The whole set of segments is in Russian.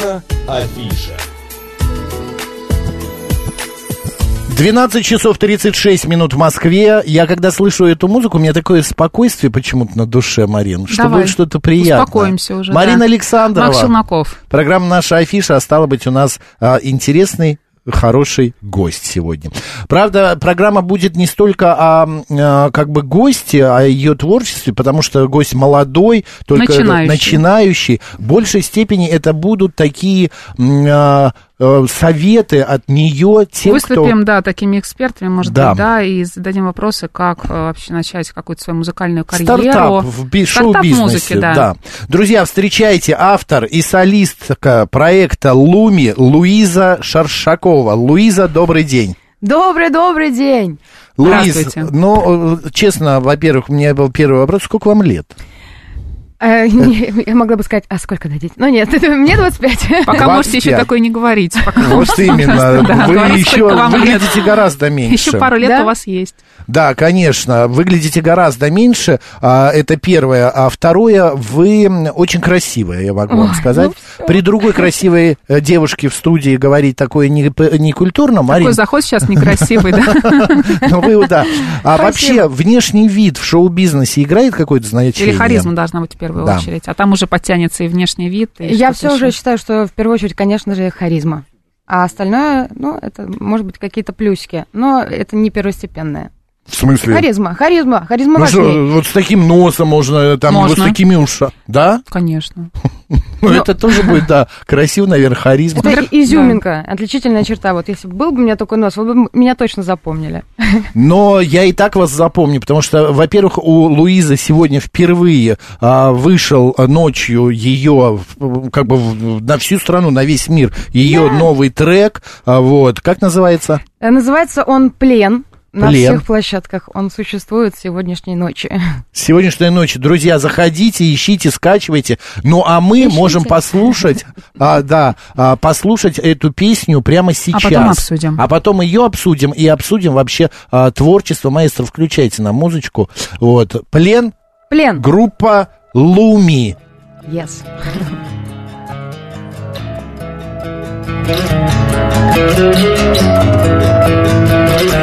Наша афиша. 12 часов 36 минут в Москве. Я когда слышу эту музыку, у меня такое спокойствие почему-то на душе, Марин, что Давай. будет что-то приятное. Успокоимся уже, Марина да. Александрова. Макс Челноков. Программа «Наша афиша», а стало быть, у нас а, интересный хороший гость сегодня. Правда, программа будет не столько о, а, как бы госте, а о ее творчестве, потому что гость молодой, только Начинающий. начинающий. В большей степени это будут такие э, советы от нее тем, Выступим, кто... да, такими экспертами, может Да. быть, да, и зададим вопросы, как э, вообще начать какую-то свою музыкальную карьеру. Стартап в би- шоу-бизнесе, да. да. Друзья, встречайте автор и солистка проекта «Луми» Луиза Шаршакова. Луиза, добрый день. Добрый-добрый день. Луиз, ну, э, честно, во-первых, у меня был первый вопрос. Сколько вам лет? Э, я могла бы сказать, а сколько дадите? Но нет, мне 25. Пока 25. можете еще такое не говорить. Пока Вот можете именно. Вы еще выглядите гораздо меньше. Еще пару лет у вас есть. Да, конечно, выглядите гораздо меньше, а, это первое. А второе, вы очень красивая, я могу вам сказать. ну. При другой красивой э, девушке в студии говорить такое не, культурно, Марин. Такой заход сейчас некрасивый, да? Ну, вы, да. А вообще, внешний вид в шоу-бизнесе играет какое-то значение? Или харизма должна быть в первую Да. очередь. А там уже подтянется и внешний вид. и Я все уже еще. считаю, что в первую очередь, конечно же, харизма. А остальное, ну, это может быть какие-то плюсики, но это не первостепенное. В смысле? Харизма, харизма, харизма Ну что, важнее. вот с таким носом можно, там, Можно. вот с такими ушами. Да? Конечно. Ну, это тоже будет, да, красиво, наверное, харизма. Это изюминка, отличительная черта. Вот если бы был бы у меня такой нос, вы бы меня точно запомнили. Но я и так вас запомню, потому что, во-первых, у Луизы сегодня впервые а, вышел ночью ее, как бы на всю страну, на весь мир, ее новый трек. а, вот, как называется? Э, Называется он «Плен». На «Плен». всех площадках он существует с сегодняшней ночи. Сегодняшняя ночь. Друзья, заходите, ищите, скачивайте. Ну, а мы Ищите. можем послушать, а, да, а, послушать эту песню прямо сейчас. потом обсудим. А потом ее обсудим и обсудим вообще а, творчество маэстро. Включайте нам музычку. Вот. Плен, «Плен». группа Луми. Yes.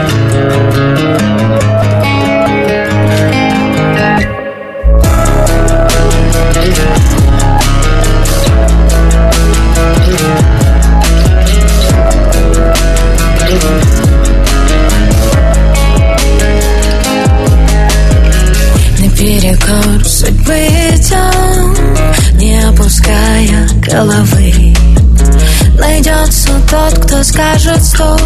Наперекор судьбы идем, не опуская головы. Найдется тот, кто скажет стоп,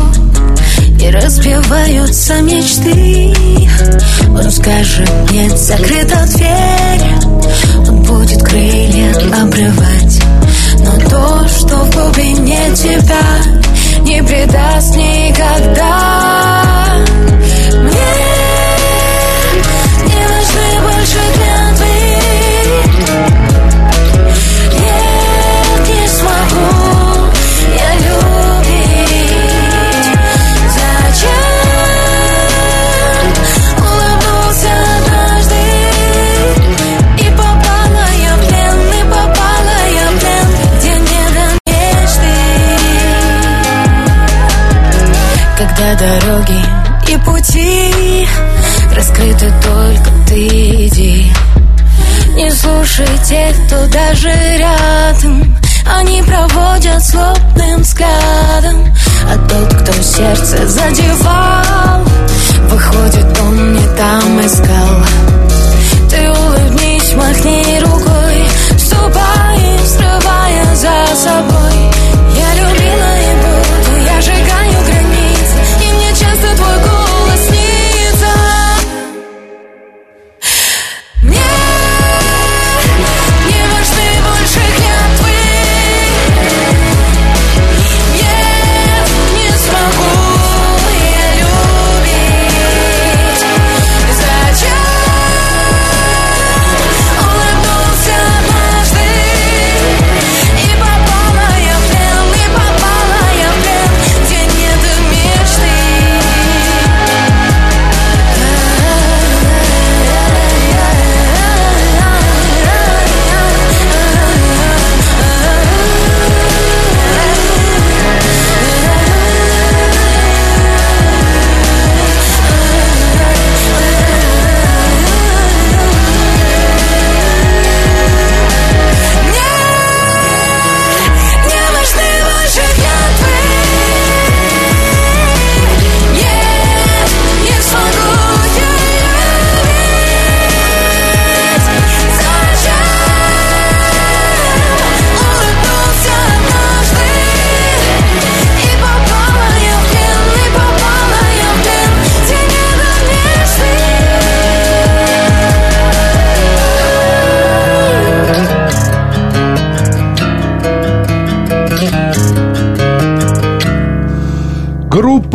и разбиваются мечты. Он скажет нет, закрыта дверь, он будет крылья обрывать. Но то, что в глубине тебя, не предаст никогда.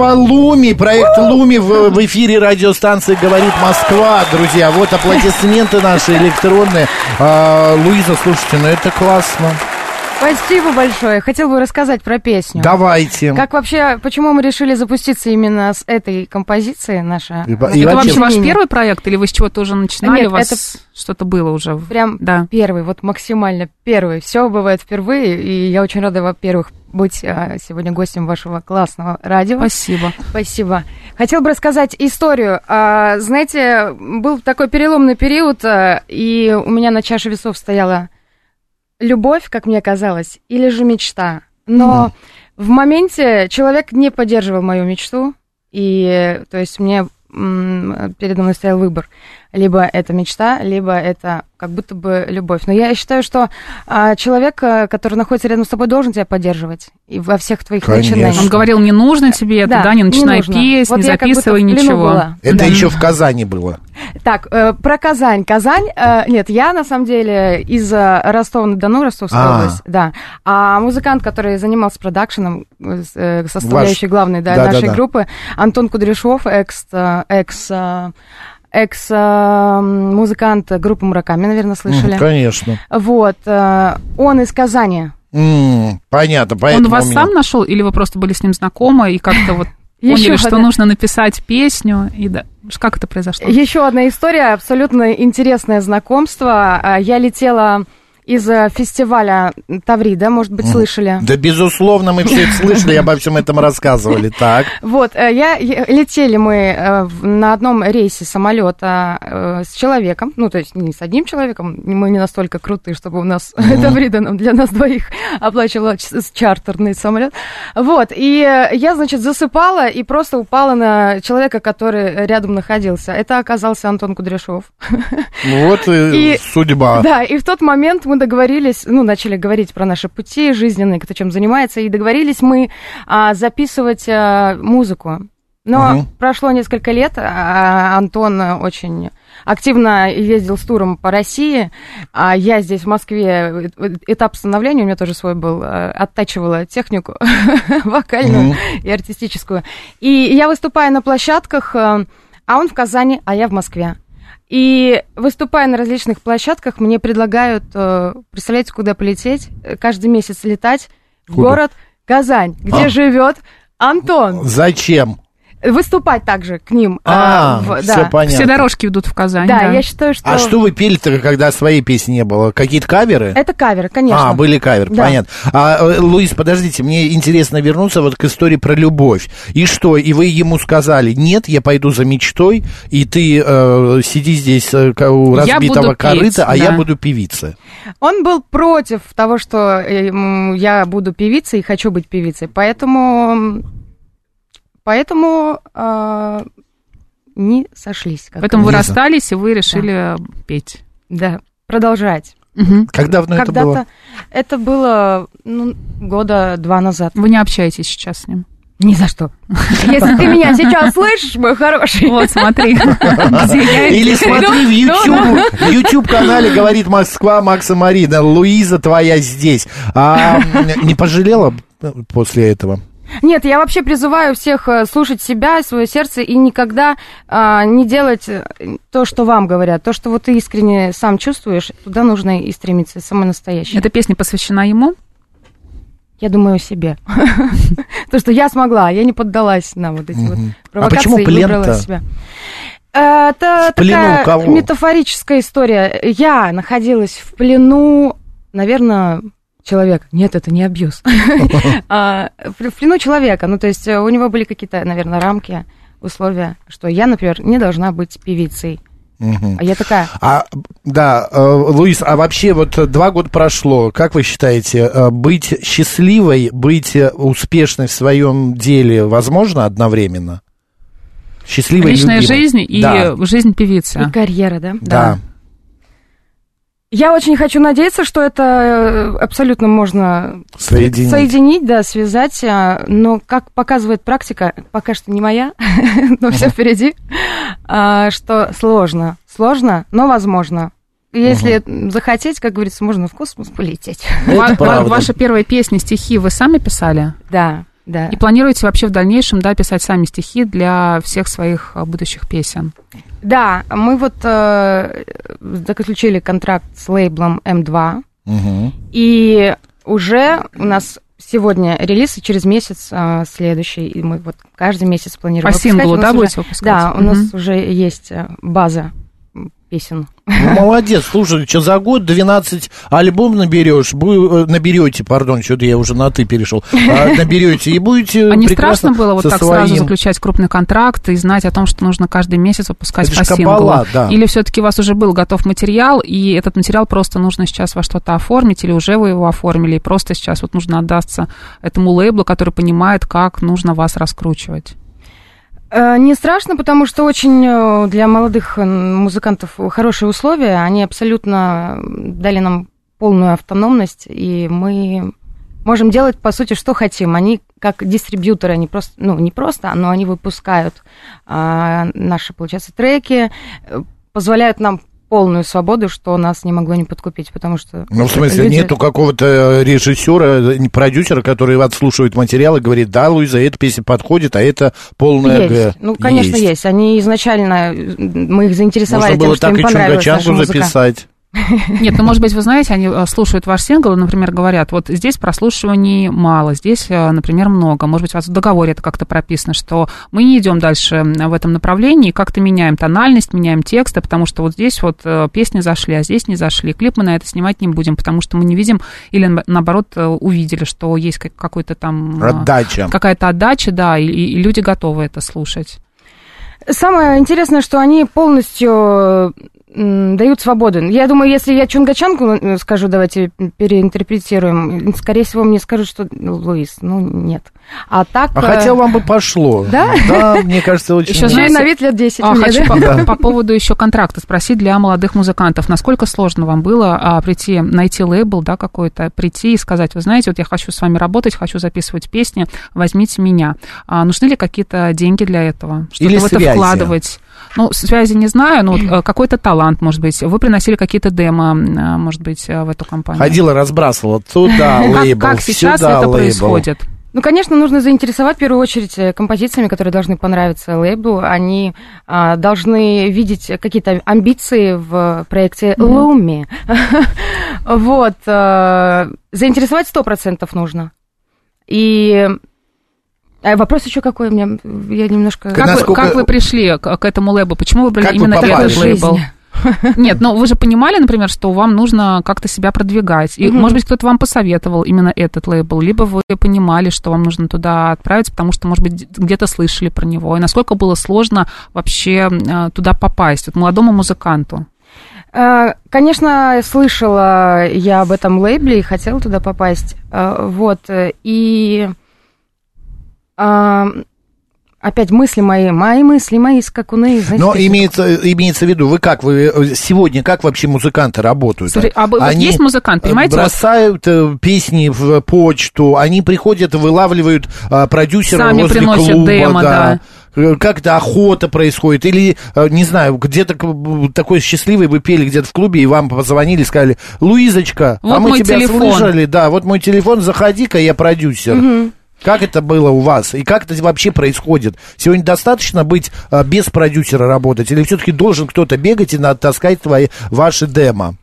Группа Луми, проект Луми в, в эфире радиостанции «Говорит Москва». Друзья, вот аплодисменты наши электронные. А, Луиза, слушайте, ну это классно. Спасибо большое. Хотел бы рассказать про песню. Давайте. Как вообще, почему мы решили запуститься именно с этой композиции наша? И- и Это вообще- вообще ваш первый проект, или вы с чего-то уже начинали? Нет, у вас это- что-то было уже? Прям Да. первый, вот максимально первый. Все бывает впервые, и я очень рада, во-первых, быть а, сегодня гостем вашего классного радио. Спасибо. Спасибо. Хотел бы рассказать историю. А, Знаете, был такой переломный период, а, и у меня на чаше весов стояла любовь, как мне казалось, или же мечта. Но в моменте человек не поддерживал мою мечту, и то есть мне передо мной стоял выбор. Либо это мечта, либо это как будто бы любовь. Но я считаю, что а, человек, а, который находится рядом с тобой, должен тебя поддерживать и во всех твоих Конечно. начинаниях. Он говорил, не нужно тебе это, да, не начинай нужно. петь, Вот не я как будто записывай ничего. была. Это Да. еще в Казани было. Так, э, про Казань. Казань, э, нет, я на самом деле из э, Ростова-на-Дону, Ростовская А. область, да. А музыкант, который занимался продакшеном, э, э, составляющий Ваш- главной да, Да, да, нашей да. группы, Антон Кудряшов, экс, э, экс, э, экс э, музыкант группы Мураками, наверное, слышали. Конечно. Вот, э, он из Казани. М, понятно, Он поэтому вас у меня- сам нашел, или вы просто были с ним знакомы и как-то вот поняли, что нужно написать песню? И да. Как это произошло? Еще одна история, абсолютно интересное знакомство. А, Я летела из э, фестиваля Таврида, может быть, слышали. Да, безусловно, мы все это слышали, обо всем этом рассказывали. Так. Вот, э, я, летели мы э, на одном рейсе самолета с человеком, ну, то есть не с одним человеком, мы не настолько крутые, чтобы у нас Таврида для нас двоих оплачивала чартерный самолет. Вот, и я, значит, засыпала и просто упала на человека, который рядом находился. Это оказался Антон Кудряшов. Вот и, И- судьба. Да, и в тот момент мы договорились, ну, начали говорить про наши пути жизненные, кто чем занимается, и договорились мы а, записывать а, музыку. Но Мгм. прошло несколько лет, а Антон очень активно ездил с туром по России, а я здесь в Москве, э, этап становления у меня тоже свой был, э, оттачивала технику вокальную Мгм. и артистическую. И я выступаю на площадках, а он в Казани, а я в Москве. И выступая на различных площадках, мне предлагают, э, представляете, куда полететь, Э, каждый месяц летать в Куда? город Казань, где А. живет Антон. Зачем? Выступать также к ним. э, А, в- все да. понятно. Все дорожки ведут в Казань. Да, да. я считаю, что... А что вы пели-то, когда своей песни не было? Какие-то каверы? Это кавер, конечно. А, были каверы, Да. понятно. А, э, Луис, подождите, мне интересно вернуться вот к истории про любовь. И что, и вы ему сказали, нет, я пойду за мечтой, и ты э, сиди здесь э, у Я разбитого корыта, петь, а я да. буду певицей. Он был против того, что э, я буду певицей и хочу быть певицей. Поэтому... Поэтому э, не сошлись. как Поэтому вы Лиза. расстались, и вы решили петь. Да, продолжать. Как давно это было? это было ну, года два назад. Вы не общаетесь сейчас с ним. Ни за что. Если ты меня сейчас слышишь, мой хороший. Вот, смотри, Или смотри в YouTube, в YouTube-канале говорит Москва, Макса Марина, Луиза твоя здесь. А не пожалела после этого? Нет, я вообще призываю всех э, слушать себя, свое сердце и никогда а, не делать э, то, что вам говорят. То, что вот ты искренне сам чувствуешь, туда нужно и стремиться, самое настоящее. Эта песня посвящена ему? Я думаю о себе. То, что я смогла, я не поддалась на вот эти вот. А провокации и выбрала себя. Э, Это такая метафорическая история. Я находилась в плену, наверное, человека. Нет, это не абьюз. А, В плену человека. Ну, то есть э, у него были какие-то, наверное, рамки, условия, что я, например, не должна быть певицей. А я такая, А, да, э, Луис, а вообще вот два года прошло. Как вы считаете, э, быть счастливой, быть успешной в своем деле возможно одновременно? Счастливой Личная любимой? жизнь и Да, жизнь певицы. и карьера, да? да. Я очень хочу надеяться, что это э, абсолютно можно Соединить. соединить, да, связать. а, Но, как показывает практика, пока что не моя, но все впереди, а, что сложно. Сложно, но возможно. Если захотеть, как говорится, можно в космос полететь. Это Ва- ва- правда. Ваша первая песня, стихи вы сами писали? Да. Да. И планируете вообще в дальнейшем, да, писать сами стихи для всех своих а, будущих песен? Да, мы вот э, заключили контракт с лейблом М2, Мгм. и уже у нас сегодня релиз, и через месяц э, следующий, и мы вот каждый месяц планируем По выпускать. синглу, нас да, будете выпускать? Да, у нас Мгм. уже есть э, база песен. Ну, молодец, слушай, что за год 12 альбом наберешь, бу- э, наберете, пардон, что-то я уже на ты перешел, а, наберете и будете А не страшно было вот так сразу своим- заключать крупный контракт и знать о том, что нужно каждый месяц выпускать Это по синглу? кабала, да. Или все-таки у вас уже был готов материал, и этот материал просто нужно сейчас во что-то оформить, или уже вы его оформили, и просто сейчас вот нужно отдаться этому лейблу, который понимает, как нужно вас раскручивать? Э, Не страшно, потому что очень э, для молодых музыкантов хорошие условия. Они абсолютно дали нам полную автономность, и мы можем делать, по сути, что хотим. Они как дистрибьюторы, они просто, ну, не просто, но они выпускают а, наши, получается, треки, э, позволяют нам полную свободу, что нас не могло не подкупить, потому что... Ну, в смысле, люди- нету какого-то режиссера, э, продюсера, который отслушивает материал и говорит, да, Луиза, эта песня подходит, а это полная Есть. Г». Ну, конечно, есть. Они изначально, э, мы их заинтересовали Можно тем, было что так им и понравилась Чунгачанку записать. Нет, ну, может быть, вы знаете, они э, слушают ваш сингл и, например, говорят, вот здесь прослушиваний мало, здесь, э, например, много. Может быть, у вас в договоре это как-то прописано, что мы не идем дальше в этом направлении, как-то меняем тональность, меняем тексты, потому что вот здесь вот э, песни зашли, а здесь не зашли. Клип мы на это снимать не будем, потому что мы не видим или, на- наоборот, увидели, что есть как- какой-то там... Отдача. Какая-то отдача, да, и, и люди готовы это слушать. Самое интересное, что они полностью дают свободу. Я думаю, если я Чунгачанку э, скажу, давайте переинтерпретируем, скорее всего, мне скажут, что ну, Луис, ну, нет. А так... А э, хотя вам бы пошло. Да? Да, мне кажется, очень... Еще знаете- на вид лет 10 А, мне, хочу да? по, по поводу еще контракта спросить для молодых музыкантов. Насколько сложно вам было а, прийти, найти лейбл, да, какой-то, прийти и сказать, вы знаете, вот я хочу с вами работать, хочу записывать песни, возьмите меня. А, нужны ли какие-то деньги для этого? Что-то Или в это связи? вкладывать? Ну, связи не знаю, но вот, э, какой-то талант, может быть. Вы приносили какие-то демо, а, может быть, э, в эту компанию. Ходила, разбрасывала туда Как- лейбл, как сейчас сюда это лейбл. происходит? Ну, конечно, нужно заинтересовать в первую очередь э, композициями, которые должны понравиться лейблу. Они а, должны видеть какие-то амбиции в проекте Луми. Вот. а, Заинтересовать сто процентов нужно. И а вопрос еще какой у меня? Я немножко... Как, насколько- вы, как вы пришли к, к этому лейблу? Почему вы выбрали Как вы именно попали? этот лейбл? Нет, но вы же понимали, например, что вам нужно как-то себя продвигать. И, Мгм. может быть, кто-то вам посоветовал именно этот лейбл, либо вы понимали, что вам нужно туда отправиться, потому что, может быть, где-то слышали про него. И насколько было сложно вообще э, туда попасть, вот молодому музыканту? А, Конечно, слышала я об этом лейбле и хотела туда попасть. А, Вот. э, И а, опять мысли мои, мои мысли, мои скакуны. знаете, Но имеется, имеется в виду, вы как, вы э, сегодня, как вообще музыканты работают? Смотри, а вы- вот Они есть музыкант, понимаете, бросают э, песни в почту, они приходят, вылавливают а, продюсера Сами возле приносят клуба, демо, да. Э, Как-то охота происходит, или, не знаю, где-то такой счастливый вы пели где-то в клубе, и вам позвонили, сказали, Луизочка, а Вот мы мой тебя телефон». слышали, да, вот мой телефон, заходи-ка, я продюсер. Как это было у вас? И как это вообще происходит? Сегодня достаточно быть а, без продюсера работать? Или все-таки должен кто-то бегать и таскать твои, ваши демо?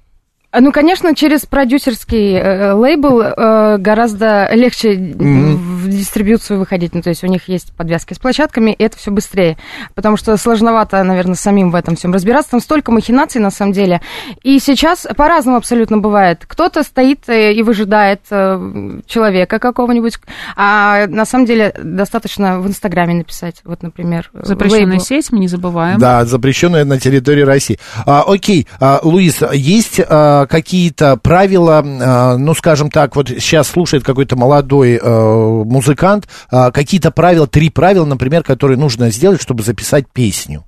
А, Ну, конечно, через продюсерский э, лейбл э, гораздо легче в дистрибьюцию выходить. Ну, то есть у них есть подвязки с площадками, и это все быстрее. Потому что сложновато, наверное, самим в этом всем разбираться. Там столько махинаций, на самом деле. И сейчас по-разному абсолютно бывает. Кто-то стоит э, и выжидает э, человека какого-нибудь, а на самом деле достаточно в Инстаграме написать. Вот, например, э, запрещенная лейбл. сеть, мы не забываем. Да, запрещенная на территории России. А, окей, а, Луис, есть а, какие-то правила, а, ну, скажем так, вот сейчас слушает какой-то молодой а, музыкант, а, какие-то правила, три правила, например, которые нужно сделать, чтобы записать песню?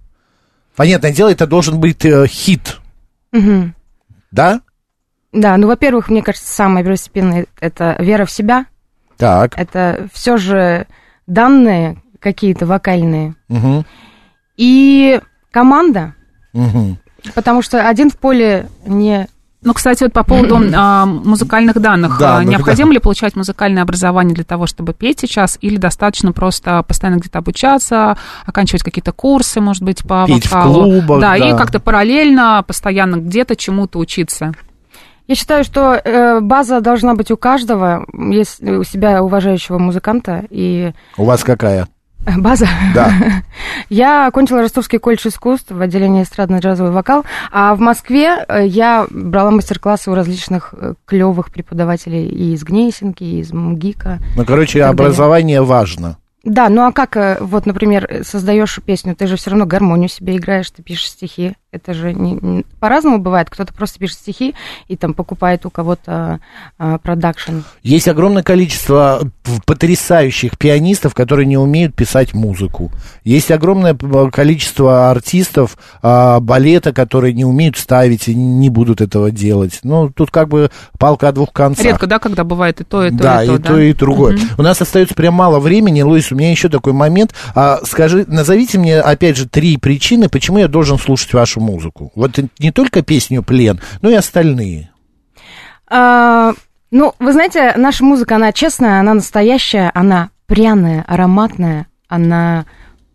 Понятное дело, это должен быть э, хит, Мгм. да? Да, ну, во-первых, мне кажется, самое первостепенное – это вера в себя. Так. Это все же данные какие-то вокальные. Мгм, И команда, мгм. потому что один в поле не Ну, кстати, вот по поводу а, музыкальных данных. Да, А, ну, Необходимо ли получать музыкальное образование для того, чтобы петь сейчас, или достаточно просто постоянно где-то обучаться, оканчивать какие-то курсы, может быть, по Петь в вокалу? клубах, да, да. и как-то параллельно, постоянно где-то чему-то учиться. Я считаю, что э, база должна быть у каждого, если у себя уважающего музыканта, и У вас какая? База. Да. Я окончила Ростовский колледж искусств в отделении эстрадно-джазовый вокал, а в Москве э, я брала мастер-классы у различных клевых преподавателей и из Гнесинки, и из МГИКа. Ну, короче, так далее. образование важно. Да, ну а как, э, вот, например, э, создаешь песню, ты же все равно гармонию себе играешь, ты пишешь стихи. Это же не- не- по-разному бывает. Кто-то просто пишет стихи и там покупает у кого-то а, продакшн. Есть огромное количество потрясающих пианистов, которые не умеют писать музыку. Есть огромное п- количество артистов а, балета, которые не умеют ставить и не будут этого делать. Ну, тут как бы палка о двух концах. Редко, да, когда бывает и то, и то, да, и то, и то, и другое. Мгм. У нас остается прям мало времени. Луис, у меня еще такой момент. А, скажи, назовите мне, опять же, три причины, почему я должен слушать вашу музыку. Вот не только песню «Плен», но и остальные. А, ну, вы знаете, наша музыка, она честная, она настоящая, она пряная, ароматная, она,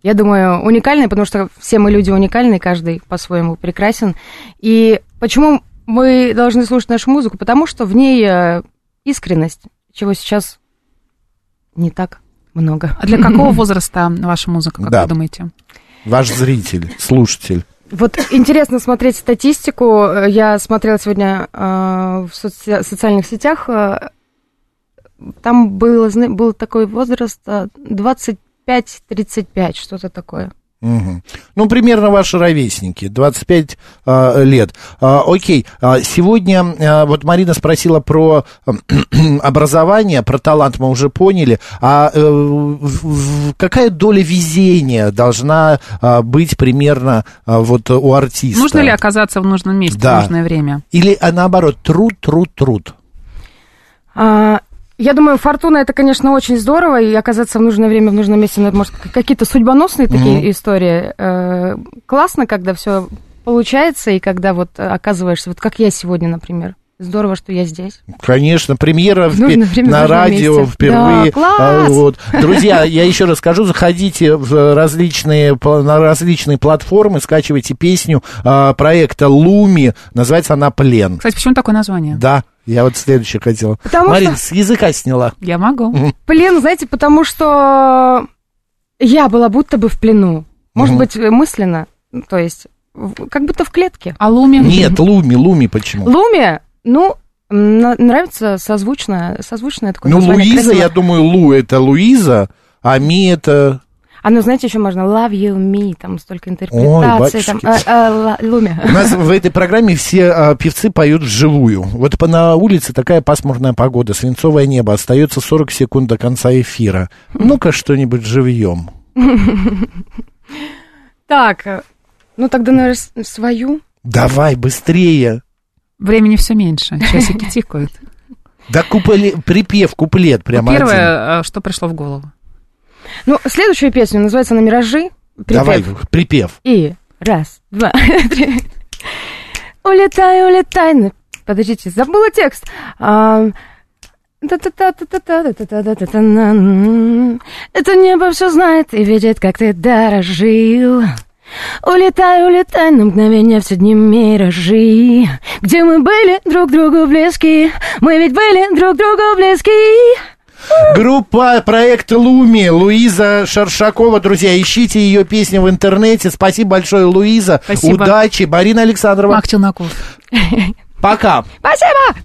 я думаю, уникальная, потому что все мы люди уникальны, каждый по-своему прекрасен. И почему мы должны слушать нашу музыку? Потому что в ней э, искренность, чего сейчас не так много. А для какого возраста ваша музыка, как Да. вы думаете? Ваш зритель, слушатель. Вот интересно смотреть статистику. Э, Я смотрела сегодня э, в соцсе- социальных сетях. э, Там был, зна- был такой возраст э, 25-35, что-то такое. Мгм. Ну, примерно ваши ровесники, 25 а, лет. А, окей, а, сегодня а, вот Марина спросила про образование, про талант мы уже поняли. А э, в- в- какая доля везения должна а, быть примерно а, вот у артиста? Нужно ли оказаться в нужном месте Да. в нужное время? Или а, наоборот, труд, труд, труд? А, Я думаю, фортуна это, конечно, очень здорово, и оказаться в нужное время в нужном месте, ну, это, может, какие-то судьбоносные такие истории. Э, Классно, когда все получается, и когда вот э, оказываешься, вот как я сегодня, например. Здорово, что я здесь. Конечно, премьера в время на радио месте. впервые. Да, класс! А, вот. Друзья, я еще раз скажу, заходите в различные, на различные платформы, скачивайте песню а, проекта Луми, называется она «Плен». Кстати, почему такое название? Да, я вот следующее хотела. Потому Марин, что- с языка сняла. Я могу. Плен, знаете, потому что я была будто бы в плену. Может Мгм. быть, мысленно, то есть как будто в клетке. А Луми? Нет, Луми, Луми почему? Луми, ну, нравится созвучное, созвучное такое Ну, Луиза, красиво. я думаю, Лу это Луиза, а Ми это... А ну, знаете, еще можно love you, me, там столько интерпретаций, там, батюшки. а, а, Луми. У нас в этой программе все а, певцы поют вживую. Вот по, на улице такая пасмурная погода, свинцовое небо, остается 40 секунд до конца эфира. Ну-ка что-нибудь живьем. Так, э, ну тогда, наверное, свою. Давай, быстрее. Времени все меньше, часики тикают. Да купле, припев, куплет прямо ну, Первое, один. А, что пришло в голову. Ну, следующая песня называется «На миражи». Припев. Давай, припев. И раз, два, три. Улетай, улетай. Подождите, забыла текст. Это небо все знает и видит, как ты дорожил. Улетай, улетай на мгновение все дни миражи. Где мы были друг другу близки. Мы ведь были друг другу близки. Группа проект Луми, Луиза Шаршакова. Друзья, ищите ее песни в интернете. Спасибо большое, Луиза. Спасибо. Удачи. Марина Александрова. Мак Челноков. Пока. Спасибо!